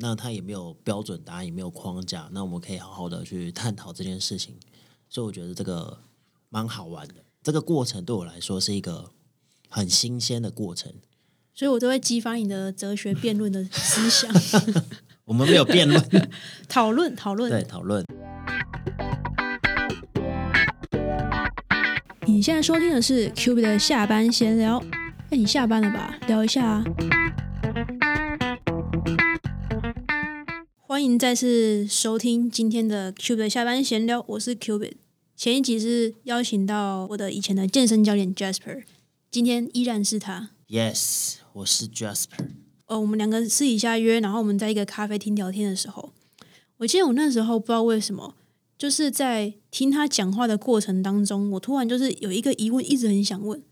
那它也没有标准答案，也没有框架，那我们可以好好的去探讨这件事情。所以我觉得这个蛮好玩的，这个过程对我来说是一个很新鲜的过程。所以我都会激发你的哲学辩论的思想，我们没有辩论，讨论讨论。对，讨论。你现在收听的是 Q B 的下班闲聊。哎，你下班了吧？聊一下啊。欢迎再次收听今天的 Q 的下班闲聊，我是 Q B。前一集是邀请到我的以前的健身教练 Jasper，今天依然是他。Yes，我是 Jasper。呃，我们两个私底下约，然后我们在一个咖啡厅聊天的时候，我记得我那时候不知道为什么，就是在听他讲话的过程当中，我突然就是有一个疑问，一直很想问，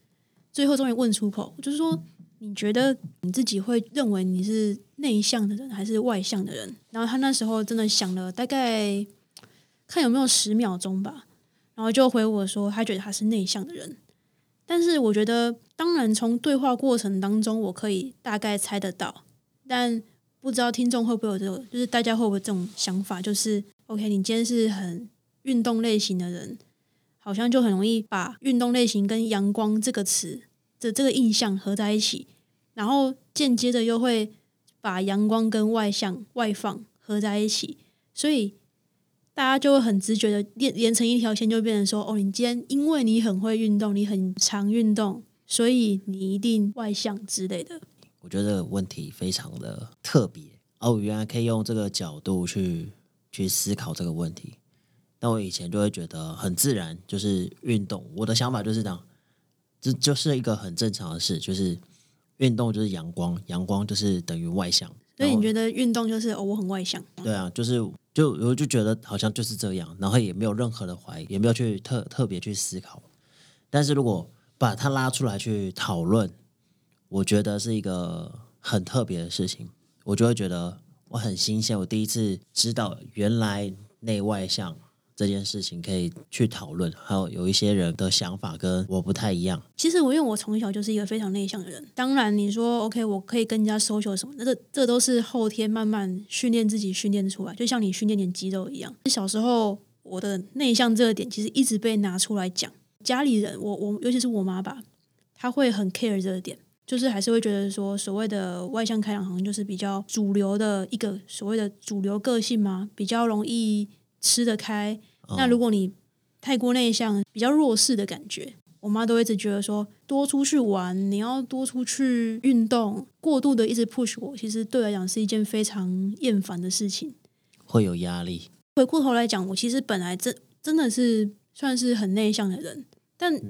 最后终于问出口，就是说，你觉得你自己会认为你是内向的人还是外向的人？然后他那时候真的想了大概看有没有十秒钟吧，然后就回我说，他觉得他是内向的人。但是我觉得，当然从对话过程当中，我可以大概猜得到，但不知道听众会不会有这个，就是大家会不会这种想法，就是 OK，你今天是很运动类型的人，好像就很容易把运动类型跟阳光这个词的这个印象合在一起，然后间接的又会把阳光跟外向、外放合在一起，所以。大家就会很直觉的连连成一条线，就变成说：哦，你今天因为你很会运动，你很常运动，所以你一定外向之类的。我觉得这个问题非常的特别哦，原来可以用这个角度去去思考这个问题。但我以前就会觉得很自然，就是运动。我的想法就是这样，这就是一个很正常的事，就是运动就是阳光，阳光就是等于外向。所以你觉得运动就是哦，我很外向？对啊，就是就我就觉得好像就是这样，然后也没有任何的怀疑，也没有去特特别去思考。但是如果把它拉出来去讨论，我觉得是一个很特别的事情，我就会觉得我很新鲜。我第一次知道原来内外向这件事情可以去讨论，还有有一些人的想法跟我不太一样。其实我因为我从小就是一个非常内向的人，当然你说 OK，我可以跟人家 social 什么，那这这都是后天慢慢训练自己训练出来，就像你训练点肌肉一样。小时候我的内向这个点其实一直被拿出来讲，家里人我我尤其是我妈吧，她会很 care 这个点。就是还是会觉得说，所谓的外向开朗，好像就是比较主流的一个所谓的主流个性嘛，比较容易吃得开。那如果你太过内向，比较弱势的感觉，我妈都一直觉得说，多出去玩，你要多出去运动，过度的一直 push 我，其实对我来讲是一件非常厌烦的事情，会有压力。回过头来讲，我其实本来真真的是算是很内向的人，但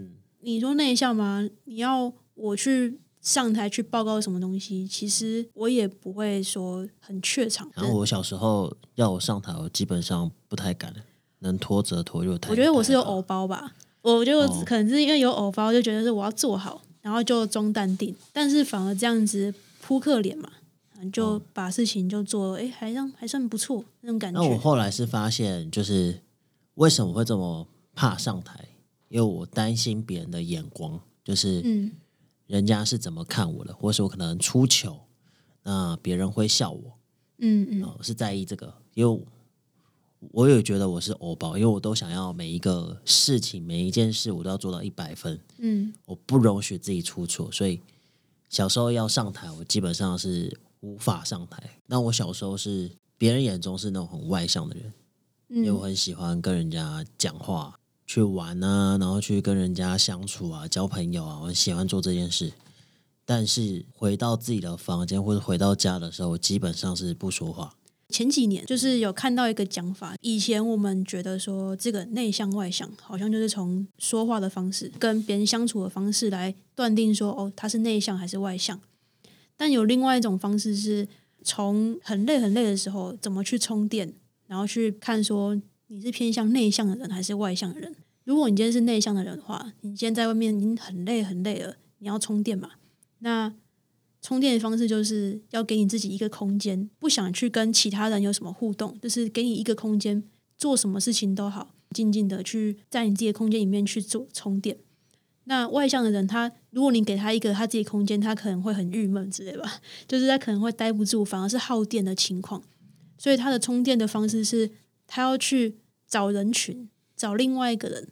你说内向吗？你要我去。上台去报告什么东西，其实我也不会说很怯场。然后我小时候要我上台，我基本上不太敢，能拖则拖就太。我觉得我是有偶包吧，我觉得可能是因为有偶包，就觉得是我要做好，然后就装淡定。但是反而这样子扑克脸嘛，就把事情就做，哎，还算还算不错那种感觉。那我后来是发现，就是为什么会这么怕上台，因为我担心别人的眼光，就是嗯。人家是怎么看我的，或是我可能出糗，那别人会笑我，嗯嗯，我是在意这个，因为我也觉得我是欧包，因为我都想要每一个事情、每一件事，我都要做到一百分，嗯，我不容许自己出错，所以小时候要上台，我基本上是无法上台。那我小时候是别人眼中是那种很外向的人，因为我很喜欢跟人家讲话。去玩啊，然后去跟人家相处啊，交朋友啊，我喜欢做这件事。但是回到自己的房间或者回到家的时候，基本上是不说话。前几年就是有看到一个讲法，以前我们觉得说这个内向外向，好像就是从说话的方式、跟别人相处的方式来断定说哦，他是内向还是外向。但有另外一种方式是从很累很累的时候怎么去充电，然后去看说。你是偏向内向的人还是外向的人？如果你今天是内向的人的话，你今天在外面已经很累很累了，你要充电嘛？那充电的方式就是要给你自己一个空间，不想去跟其他人有什么互动，就是给你一个空间，做什么事情都好，静静的去在你自己的空间里面去做充电。那外向的人他，如果你给他一个他自己空间，他可能会很郁闷之类吧，就是他可能会待不住，反而是耗电的情况。所以他的充电的方式是，他要去找人群，找另外一个人，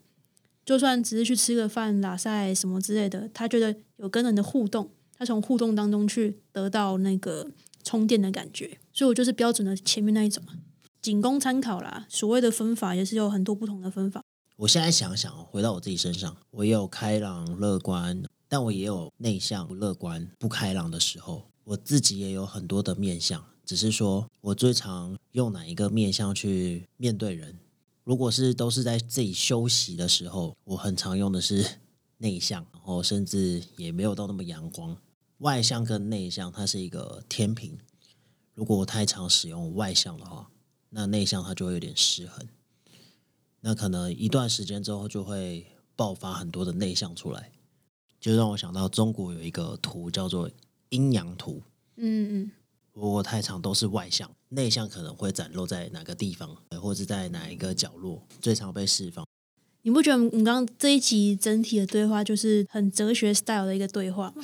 就算只是去吃个饭、拉塞什么之类的，他觉得有跟人的互动，从互动当中去得到那个充电的感觉。所以我就是标准的前面那一种，仅供参考啦。所谓的分法也是有很多不同的分法。我现在想想，回到我自己身上，我也有开朗乐观，但我也有内向、不乐观、不开朗的时候。我自己也有很多的面相，只是说我最常用哪一个面相去面对人。如果是都是在自己休息的时候，我很常用的是 内向，然后甚至也没有到那么阳光。外向跟内向，它是一个天平。如果我太常使用外向的话，那内向它就会有点失衡。那可能一段时间之后就会爆发很多的内向出来，就让我想到中国有一个图叫做阴阳图。嗯嗯，如果太长都是外向，内向可能会展露在哪个地方，或者是在哪一个角落最常被释放。你不觉得我们刚刚这一集整体的对话就是很哲学 style 的一个对话吗？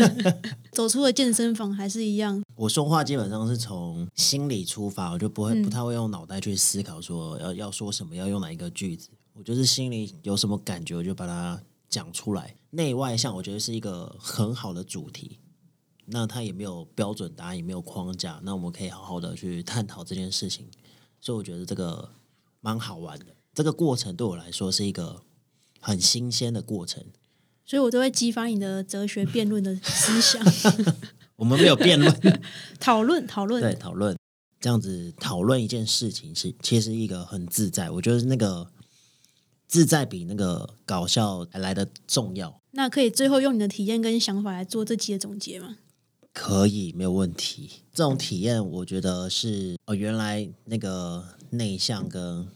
走出了健身房还是一样。我说话基本上是从心里出发，我就不会不太会用脑袋去思考说要要说什么，要用哪一个句子。我就是心里有什么感觉，我就把它讲出来。内外向，我觉得是一个很好的主题。那它也没有标准答案，也没有框架，那我们可以好好的去探讨这件事情。所以我觉得这个蛮好玩的。这个过程对我来说是一个很新鲜的过程，所以我都会激发你的哲学辩论的思想。我们没有辩论，讨论讨论，对讨论，这样子讨论一件事情是其实一个很自在。我觉得那个自在比那个搞笑还来的重要。那可以最后用你的体验跟想法来做这期的总结吗？可以，没有问题。这种体验，我觉得是哦，原来那个内向跟。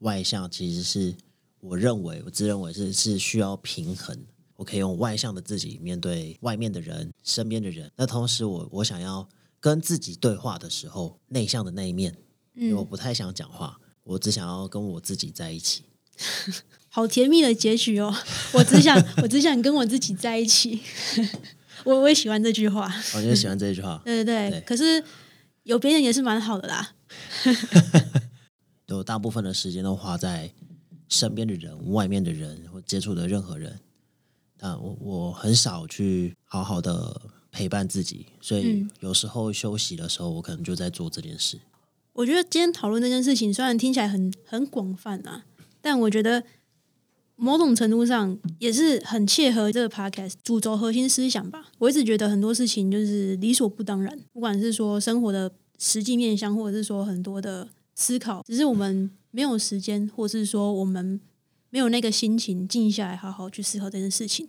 外向其实是我认为，我自认为是是需要平衡。我可以用外向的自己面对外面的人、身边的人。那同时，我我想要跟自己对话的时候，内向的那一面，因为我不太想讲话，我只想要跟我自己在一起。好甜蜜的结局哦！我只想，我只想跟我自己在一起。我我也喜欢这句话，我就喜欢这句话。对对对，可是有别人也是蛮好的啦。都大部分的时间都花在身边的人、外面的人或接触的任何人，但我我很少去好好的陪伴自己，所以有时候休息的时候，我可能就在做这件事。我觉得今天讨论这件事情，虽然听起来很很广泛啊，但我觉得某种程度上也是很切合这个 podcast 主轴核心思想吧。我一直觉得很多事情就是理所不当然，不管是说生活的实际面向，或者是说很多的。思考，只是我们没有时间，或是说我们没有那个心情静下来好好去思考这件事情。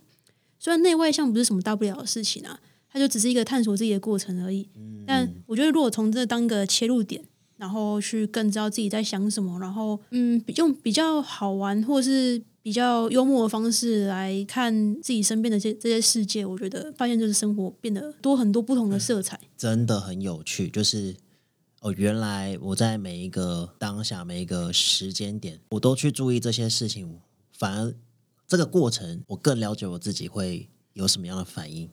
虽然内外向不是什么大不了的事情啊，它就只是一个探索自己的过程而已。但我觉得，如果从这当个切入点，然后去更知道自己在想什么，然后嗯，用比较好玩或是比较幽默的方式来看自己身边的这这些世界，我觉得发现就是生活变得多很多不同的色彩，真的很有趣，就是。哦，原来我在每一个当下、每一个时间点，我都去注意这些事情，反而这个过程，我更了解我自己会有什么样的反应。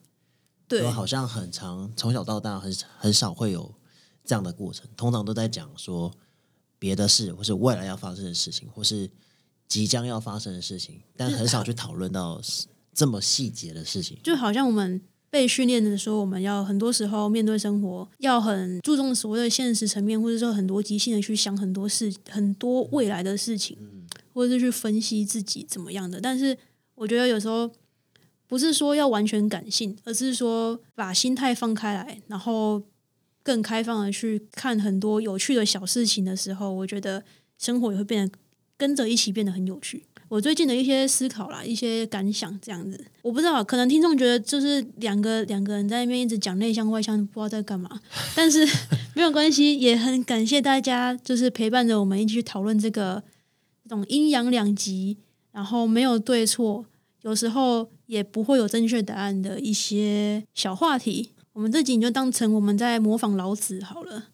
对，我好像很长，从小到大很很少会有这样的过程，通常都在讲说别的事，或是未来要发生的事情，或是即将要发生的事情，但很少去讨论到这么细节的事情，就好像我们。被训练的时候，我们要很多时候面对生活，要很注重所谓的现实层面，或者说很多即兴的去想很多事、很多未来的事情，或者是去分析自己怎么样的。但是，我觉得有时候不是说要完全感性，而是说把心态放开来，然后更开放的去看很多有趣的小事情的时候，我觉得生活也会变得跟着一起变得很有趣。我最近的一些思考啦，一些感想这样子，我不知道，可能听众觉得就是两个两个人在那边一直讲内向外向，不知道在干嘛。但是没有关系，也很感谢大家，就是陪伴着我们一起去讨论这个这种阴阳两极，然后没有对错，有时候也不会有正确答案的一些小话题。我们这集你就当成我们在模仿老子好了，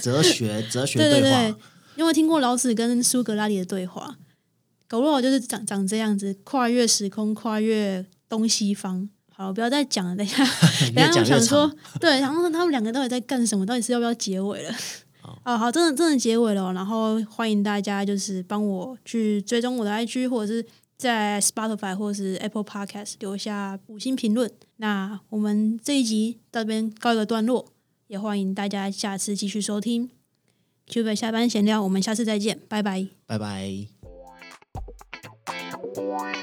哲学哲 学对对对，因为听过老子跟苏格拉底的对话。搞不好就是长长这样子，跨越时空，跨越东西方。好，不要再讲了，等一下，等一下我想说。，对，然后他们两个到底在干什么？到底是要不要结尾了？哦，好，真的真的结尾了哦、然后欢迎大家就是帮我去追踪我的 IG，或者是在 Spotify 或者是 Apple Podcast 留下五星评论。那我们这一集到这边告一个段落，也欢迎大家下次继续收听 Q 北下班闲聊，我们下次再见，拜拜。拜拜。Bye.